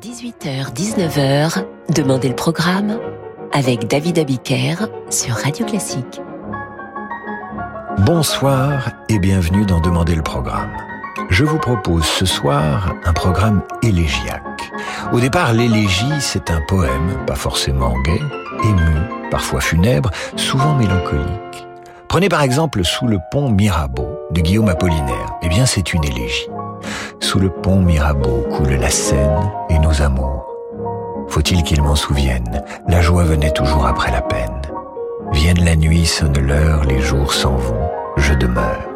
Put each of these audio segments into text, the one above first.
18h-19h, Demandez le programme avec David Abiker sur Radio Classique. Bonsoir et bienvenue dans Demandez le programme. Je vous propose ce soir un programme élégiaque. Au départ, l'élégie, c'est un poème, pas forcément gai, ému, parfois funèbre, souvent mélancolique. Prenez par exemple Sous le pont Mirabeau de Guillaume Apollinaire. Eh bien, c'est une élégie. Sous le pont Mirabeau coule la Seine et nos amours. Faut-il qu'ils m'en souviennent? La joie venait toujours après la peine. Vienne la nuit, sonne l'heure, les jours s'en vont, je demeure.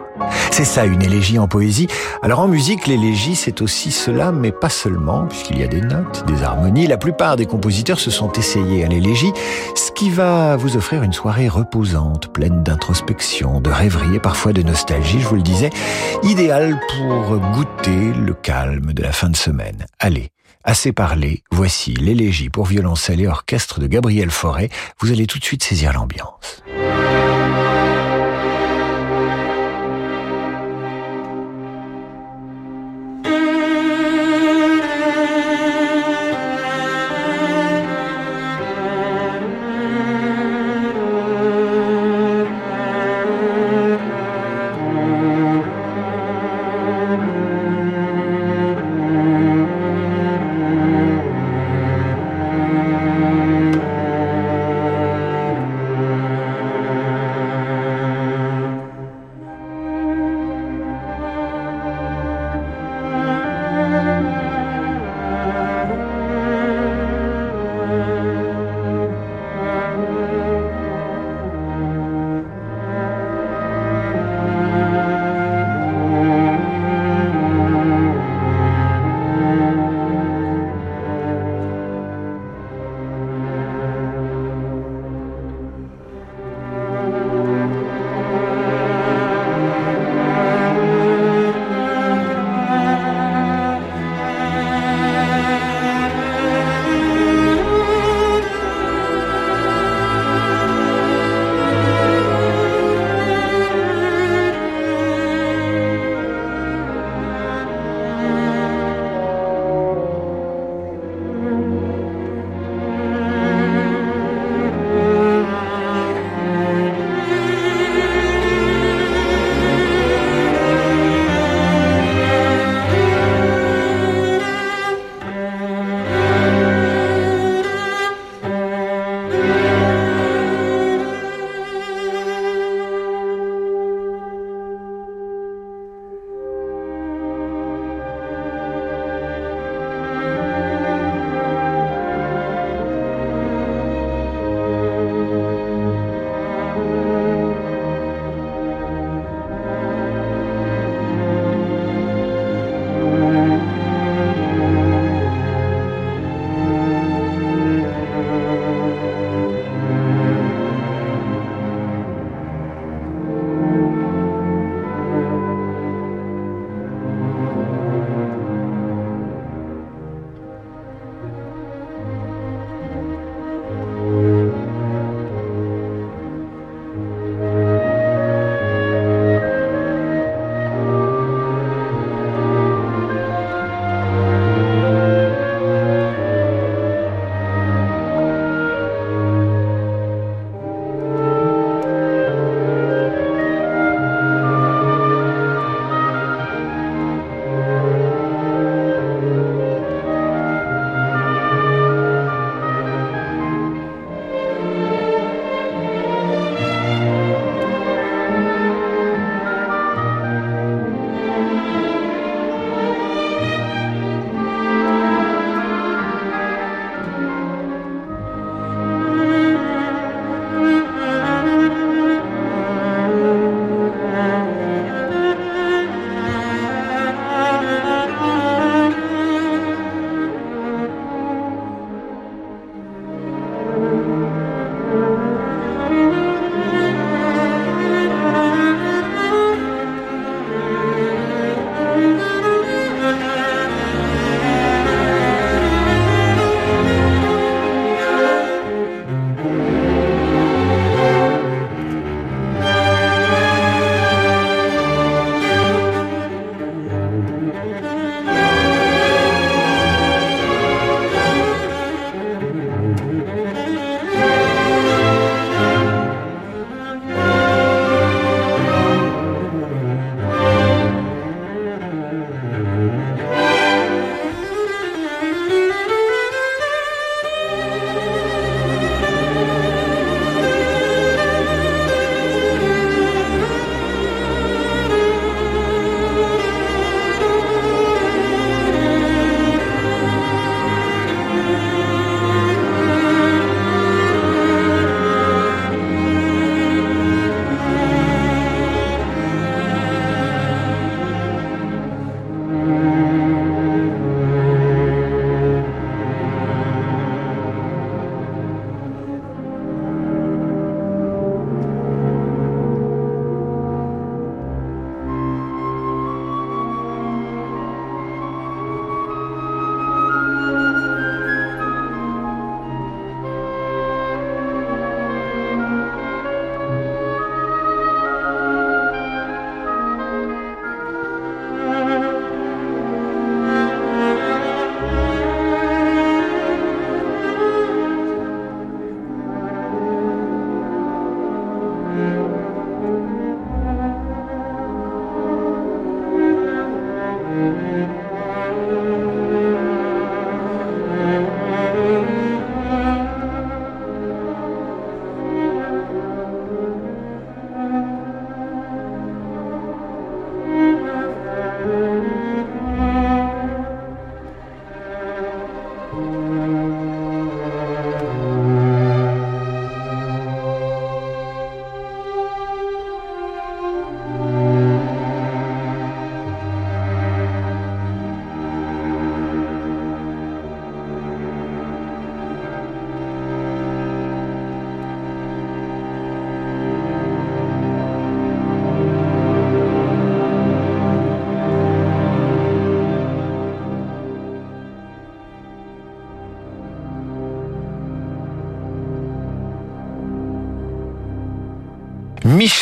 C'est ça, une élégie en poésie. Alors en musique, l'élégie, c'est aussi cela, mais pas seulement, puisqu'il y a des notes, des harmonies. La plupart des compositeurs se sont essayés à l'élégie, ce qui va vous offrir une soirée reposante, pleine d'introspection, de rêverie et parfois de nostalgie, je vous le disais, idéale pour goûter le calme de la fin de semaine. Allez, Assez parlé, voici l'élégie pour violoncelle et orchestre de Gabriel Fauré. Vous allez tout de suite saisir l'ambiance.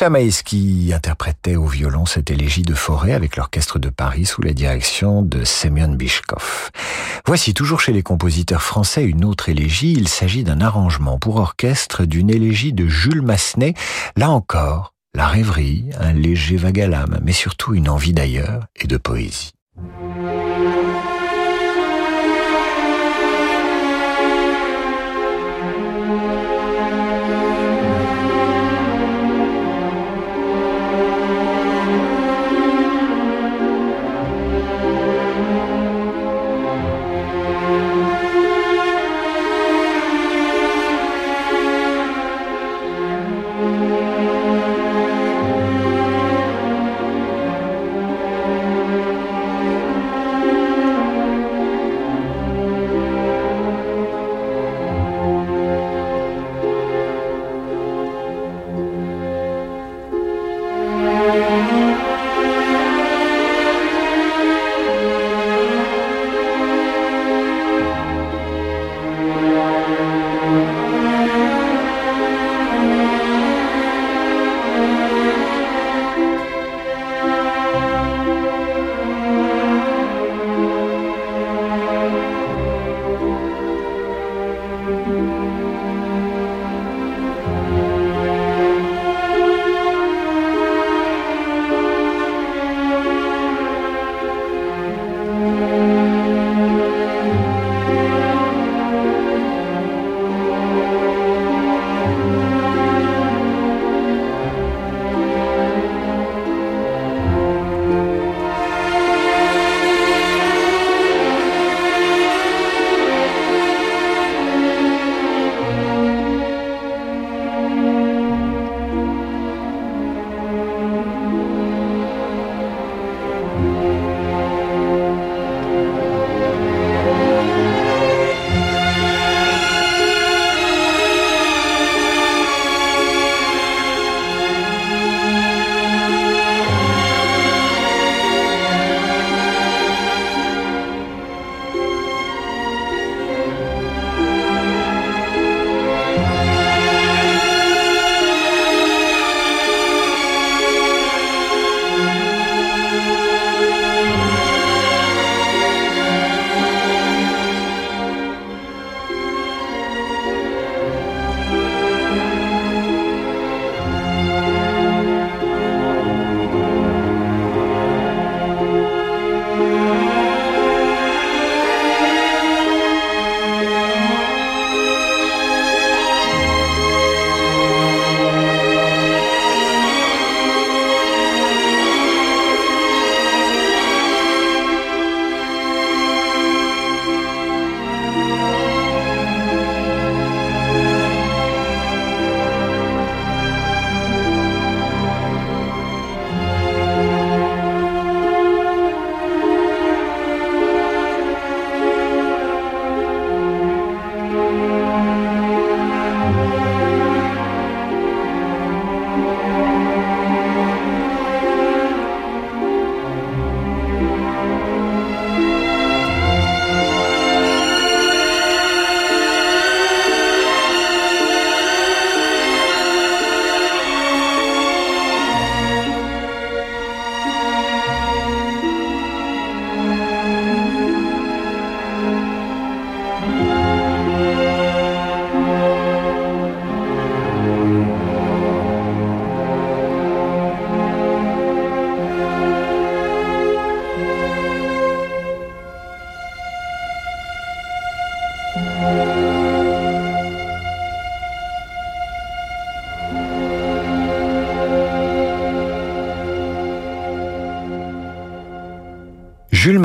Maïski interprétait au violon cette élégie de forêt avec l'orchestre de Paris sous la direction de Semyon Bishkov. Voici toujours chez les compositeurs français une autre élégie. Il s'agit d'un arrangement pour orchestre d'une élégie de Jules Massenet. Là encore, la rêverie, un léger l'âme, mais surtout une envie d'ailleurs et de poésie.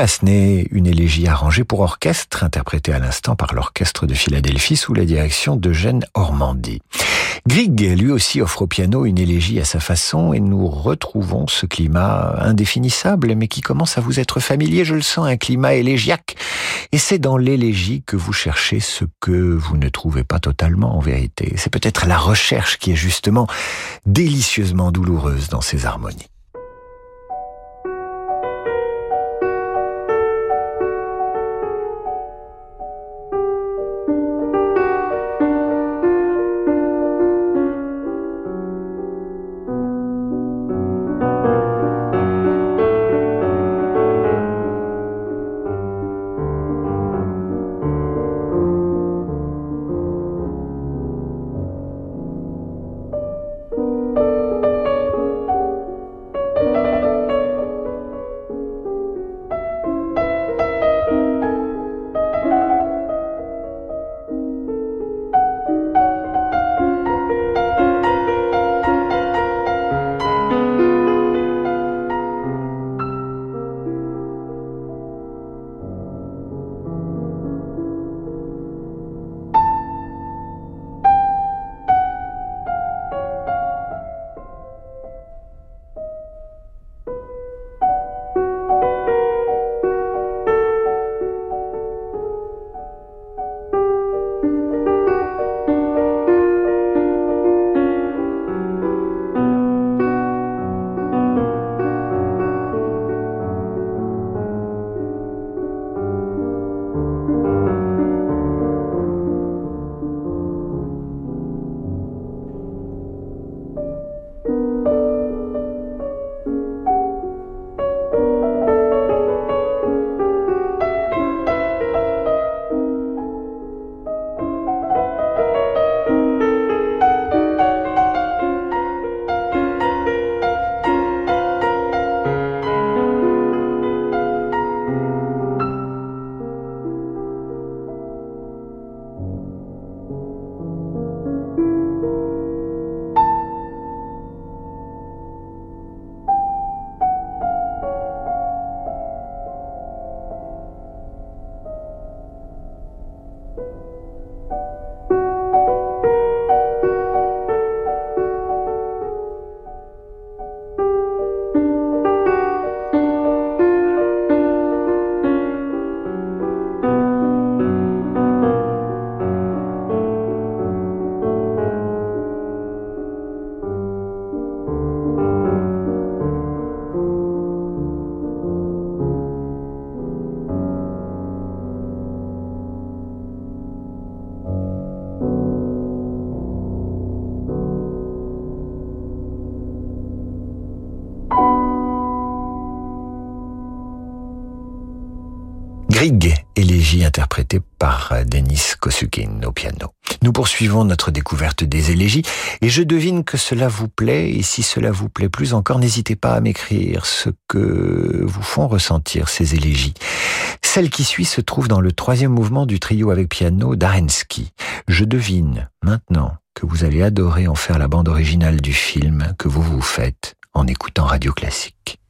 Massenet, une élégie arrangée pour orchestre, interprétée à l'instant par l'orchestre de Philadelphie sous la direction d'Eugène Ormandy. Grieg, lui aussi, offre au piano une élégie à sa façon et nous retrouvons ce climat indéfinissable mais qui commence à vous être familier, je le sens, un climat élégiaque. Et c'est dans l'élégie que vous cherchez ce que vous ne trouvez pas totalement en vérité. C'est peut-être la recherche qui est justement délicieusement douloureuse dans ces harmonies. Poursuivons notre découverte des élégies et je devine que cela vous plaît et si cela vous plaît plus encore, n'hésitez pas à m'écrire ce que vous font ressentir ces élégies. Celle qui suit se trouve dans le troisième mouvement du trio avec piano d'Arensky. Je devine maintenant que vous allez adorer en faire la bande originale du film que vous vous faites en écoutant Radio Classique.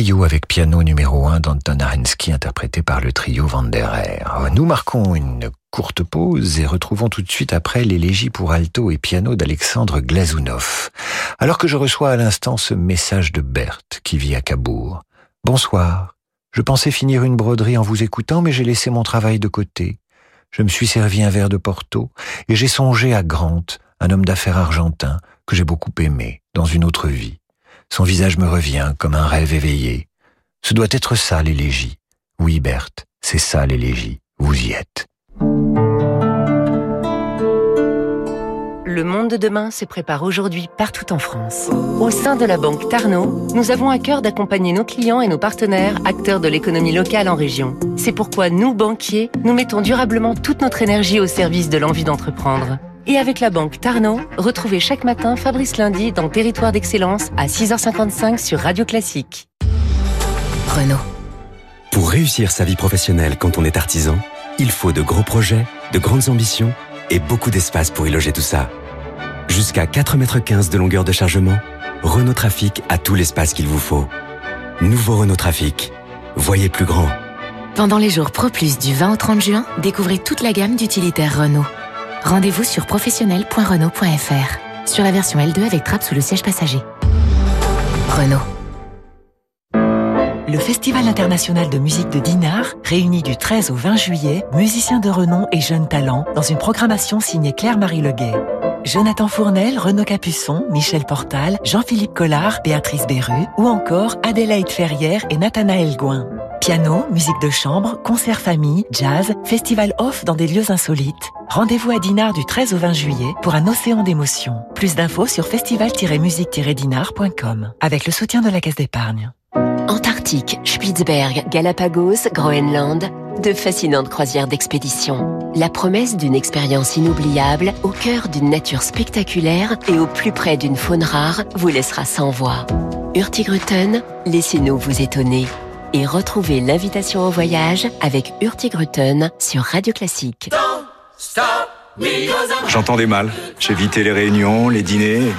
Trio avec piano numéro 1 d'Anton Arensky interprété par le trio Vanderer. Nous marquons une courte pause et retrouvons tout de suite après l'élégie pour alto et piano d'Alexandre Glazounov. Alors que je reçois à l'instant ce message de Berthe qui vit à Cabourg. Bonsoir. Je pensais finir une broderie en vous écoutant, mais j'ai laissé mon travail de côté. Je me suis servi un verre de Porto et j'ai songé à Grant, un homme d'affaires argentin que j'ai beaucoup aimé dans une autre vie. Son visage me revient comme un rêve éveillé. Ce doit être ça l'élégie. Oui, Berthe, c'est ça l'élégie. Vous y êtes. Le monde de demain se prépare aujourd'hui partout en France. Au sein de la Banque Tarno, nous avons à cœur d'accompagner nos clients et nos partenaires, acteurs de l'économie locale en région. C'est pourquoi nous, banquiers, nous mettons durablement toute notre énergie au service de l'envie d'entreprendre. Et avec la banque Tarno, retrouvez chaque matin Fabrice Lundi dans Territoire d'Excellence à 6h55 sur Radio Classique. Renault. Pour réussir sa vie professionnelle quand on est artisan, il faut de gros projets, de grandes ambitions et beaucoup d'espace pour y loger tout ça. Jusqu'à 4,15 m de longueur de chargement, Renault Trafic a tout l'espace qu'il vous faut. Nouveau Renault Trafic. Voyez plus grand. Pendant les jours Pro Plus du 20 au 30 juin, découvrez toute la gamme d'utilitaires Renault. Rendez-vous sur professionnel.renault.fr. Sur la version L2 avec trappe sous le siège passager. Renault. Le Festival international de musique de Dinard réunit du 13 au 20 juillet musiciens de renom et jeunes talents dans une programmation signée Claire-Marie Leguet. Jonathan Fournel, Renaud Capuçon, Michel Portal, Jean-Philippe Collard, Béatrice Berru ou encore Adélaïde Ferrière et Nathanaël Gouin. Piano, musique de chambre, concert famille, jazz, festival off dans des lieux insolites. Rendez-vous à Dinard du 13 au 20 juillet pour un océan d'émotions. Plus d'infos sur festival-musique-dinard.com avec le soutien de la Caisse d'épargne. Antarctique, Spitzberg, Galapagos, Groenland, de fascinantes croisières d'expédition. La promesse d'une expérience inoubliable au cœur d'une nature spectaculaire et au plus près d'une faune rare vous laissera sans voix. Hurtigruten, laissez-nous vous étonner et retrouvez l'invitation au voyage avec Hurtigruten sur Radio Classique. J'entendais mal. Évité les réunions, les dîners.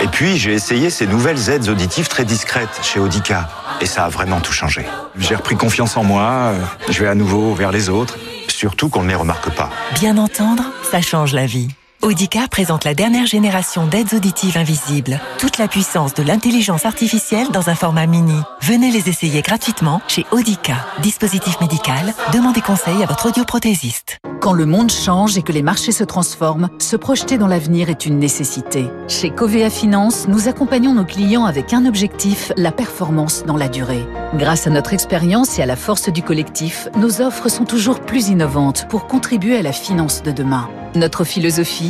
Et puis, j'ai essayé ces nouvelles aides auditives très discrètes chez Audica. Et ça a vraiment tout changé. J'ai repris confiance en moi, je vais à nouveau vers les autres. Surtout qu'on ne les remarque pas. Bien entendre, ça change la vie. Audica présente la dernière génération d'aides auditives invisibles. Toute la puissance de l'intelligence artificielle dans un format mini. Venez les essayer gratuitement chez Audica. Dispositif médical, demandez conseil à votre audioprothésiste. Quand le monde change et que les marchés se transforment, se projeter dans l'avenir est une nécessité. Chez Covea Finance, nous accompagnons nos clients avec un objectif, la performance dans la durée. Grâce à notre expérience et à la force du collectif, nos offres sont toujours plus innovantes pour contribuer à la finance de demain. Notre philosophie,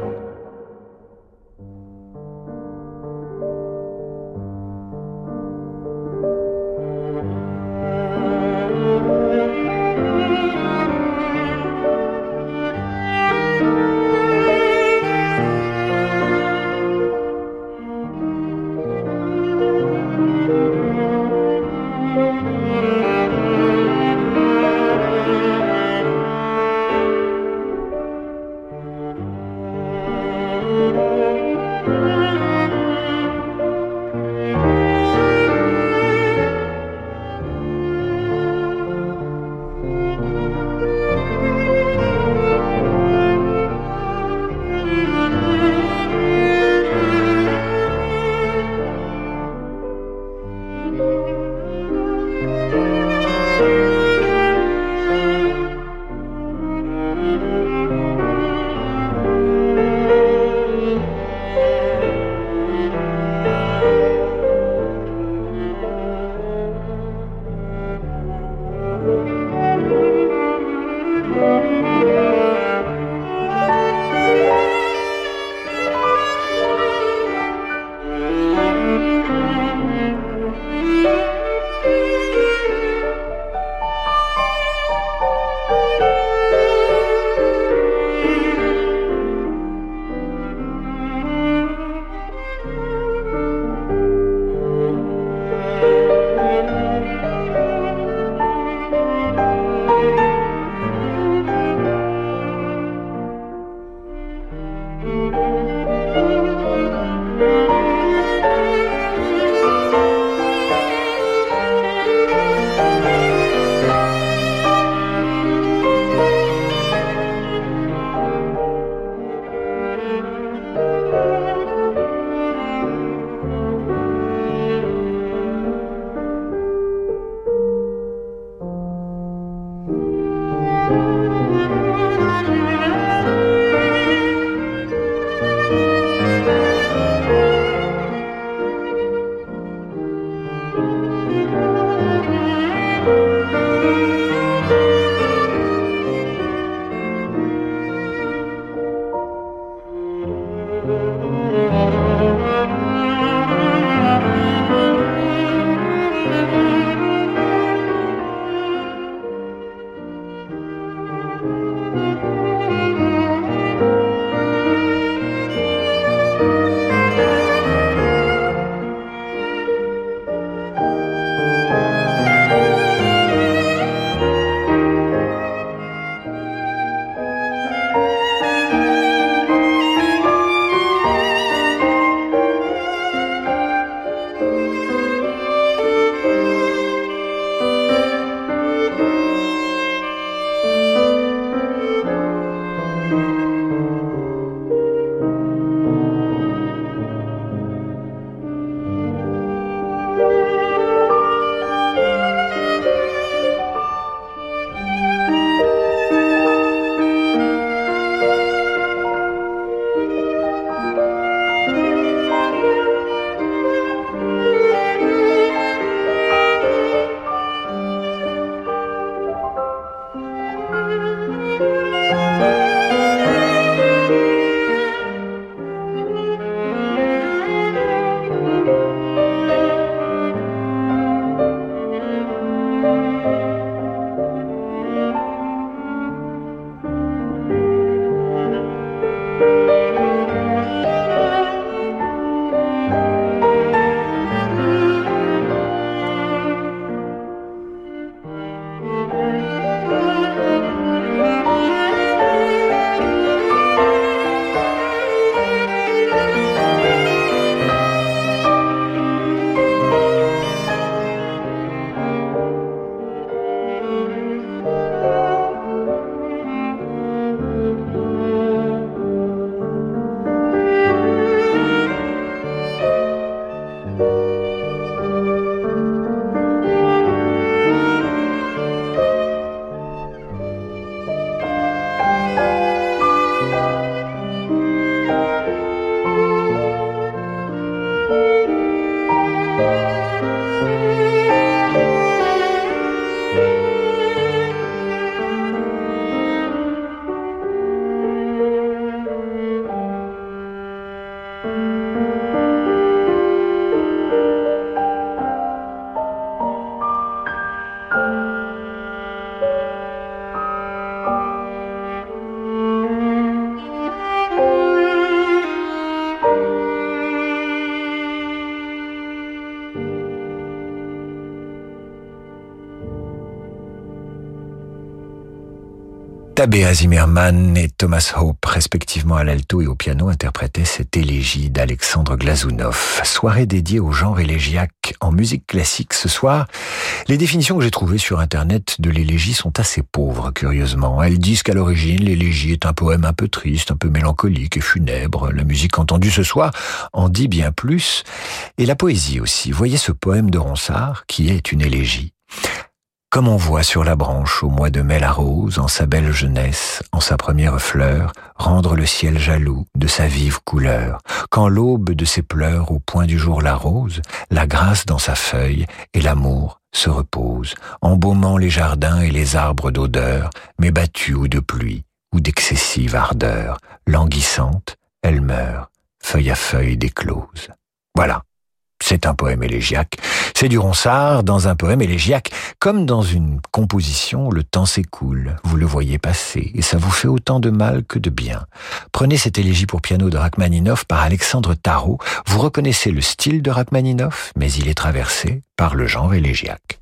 Tabea Zimmerman et Thomas Hope, respectivement à l'alto et au piano, interprétaient cette élégie d'Alexandre Glazunov. Soirée dédiée au genre élégiaque en musique classique ce soir. Les définitions que j'ai trouvées sur Internet de l'élégie sont assez pauvres, curieusement. Elles disent qu'à l'origine, l'élégie est un poème un peu triste, un peu mélancolique et funèbre. La musique entendue ce soir en dit bien plus. Et la poésie aussi. Voyez ce poème de Ronsard, qui est une élégie. Comme on voit sur la branche au mois de mai la rose, en sa belle jeunesse, en sa première fleur, rendre le ciel jaloux de sa vive couleur, quand l'aube de ses pleurs au point du jour la rose, la grâce dans sa feuille et l'amour se repose, embaumant les jardins et les arbres d'odeur, mais battus ou de pluie ou d'excessive ardeur, languissante, elle meurt, feuille à feuille déclose. Voilà. C'est un poème élégiaque. C'est du Ronsard dans un poème élégiaque. Comme dans une composition, le temps s'écoule, vous le voyez passer, et ça vous fait autant de mal que de bien. Prenez cette élégie pour piano de Rachmaninoff par Alexandre Tarot. Vous reconnaissez le style de Rachmaninoff, mais il est traversé par le genre élégiaque.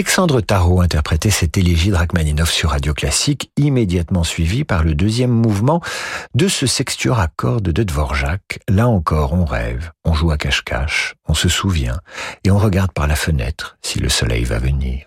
Alexandre Tarot interprétait cette élégie de sur Radio Classique, immédiatement suivi par le deuxième mouvement de ce sextuor à cordes de Dvorak. Là encore, on rêve, on joue à cache-cache, on se souvient, et on regarde par la fenêtre si le soleil va venir.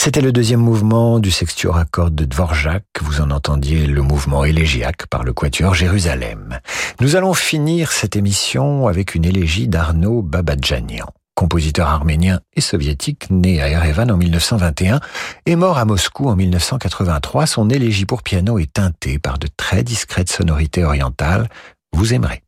C'était le deuxième mouvement du sextuor à cordes de Dvorak. Vous en entendiez le mouvement élégiaque par le quatuor Jérusalem. Nous allons finir cette émission avec une élégie d'Arnaud Babadjanian, compositeur arménien et soviétique né à Erevan en 1921 et mort à Moscou en 1983. Son élégie pour piano est teintée par de très discrètes sonorités orientales. Vous aimerez.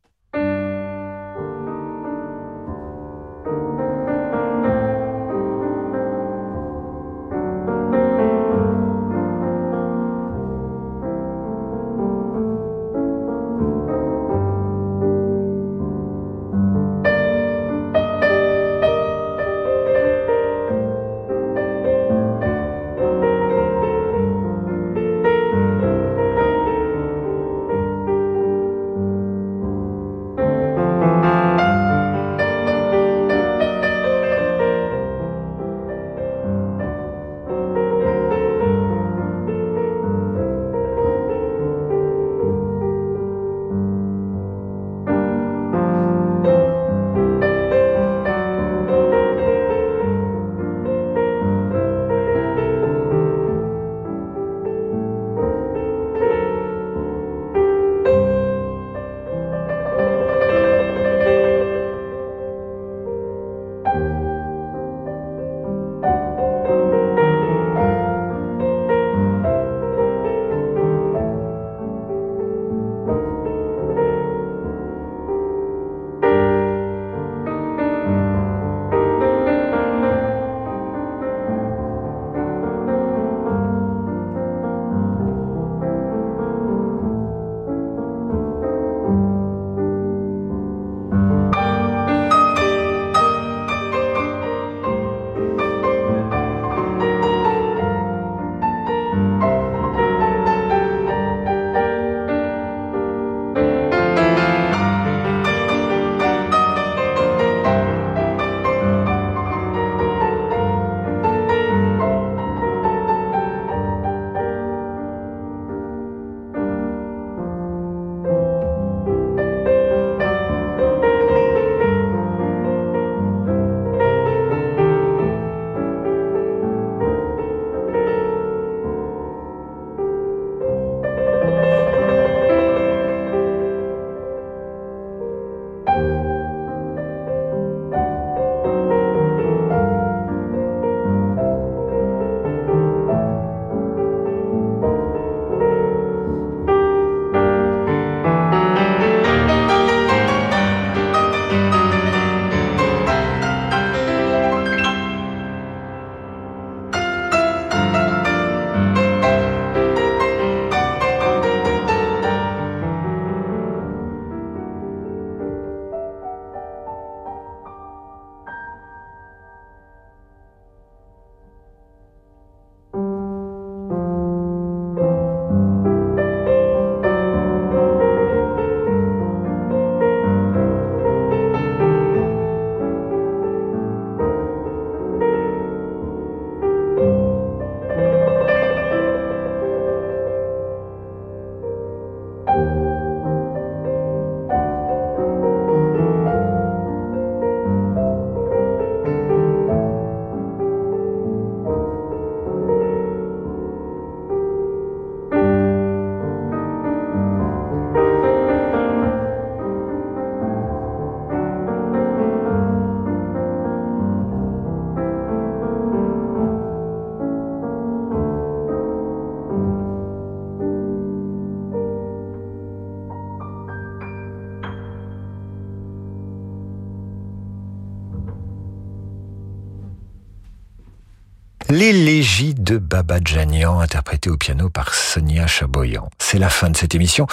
De Baba Djanian, interprétée au piano par Sonia Chaboyan. C'est la fin de cette émission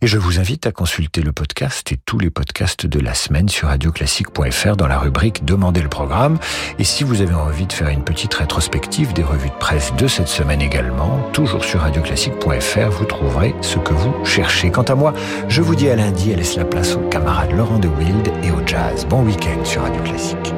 et je vous invite à consulter le podcast et tous les podcasts de la semaine sur radioclassique.fr dans la rubrique Demandez le programme. Et si vous avez envie de faire une petite rétrospective des revues de presse de cette semaine également, toujours sur radioclassique.fr, vous trouverez ce que vous cherchez. Quant à moi, je vous dis à lundi et laisse la place aux camarades Laurent de Wild et au jazz. Bon week-end sur Radio Classique.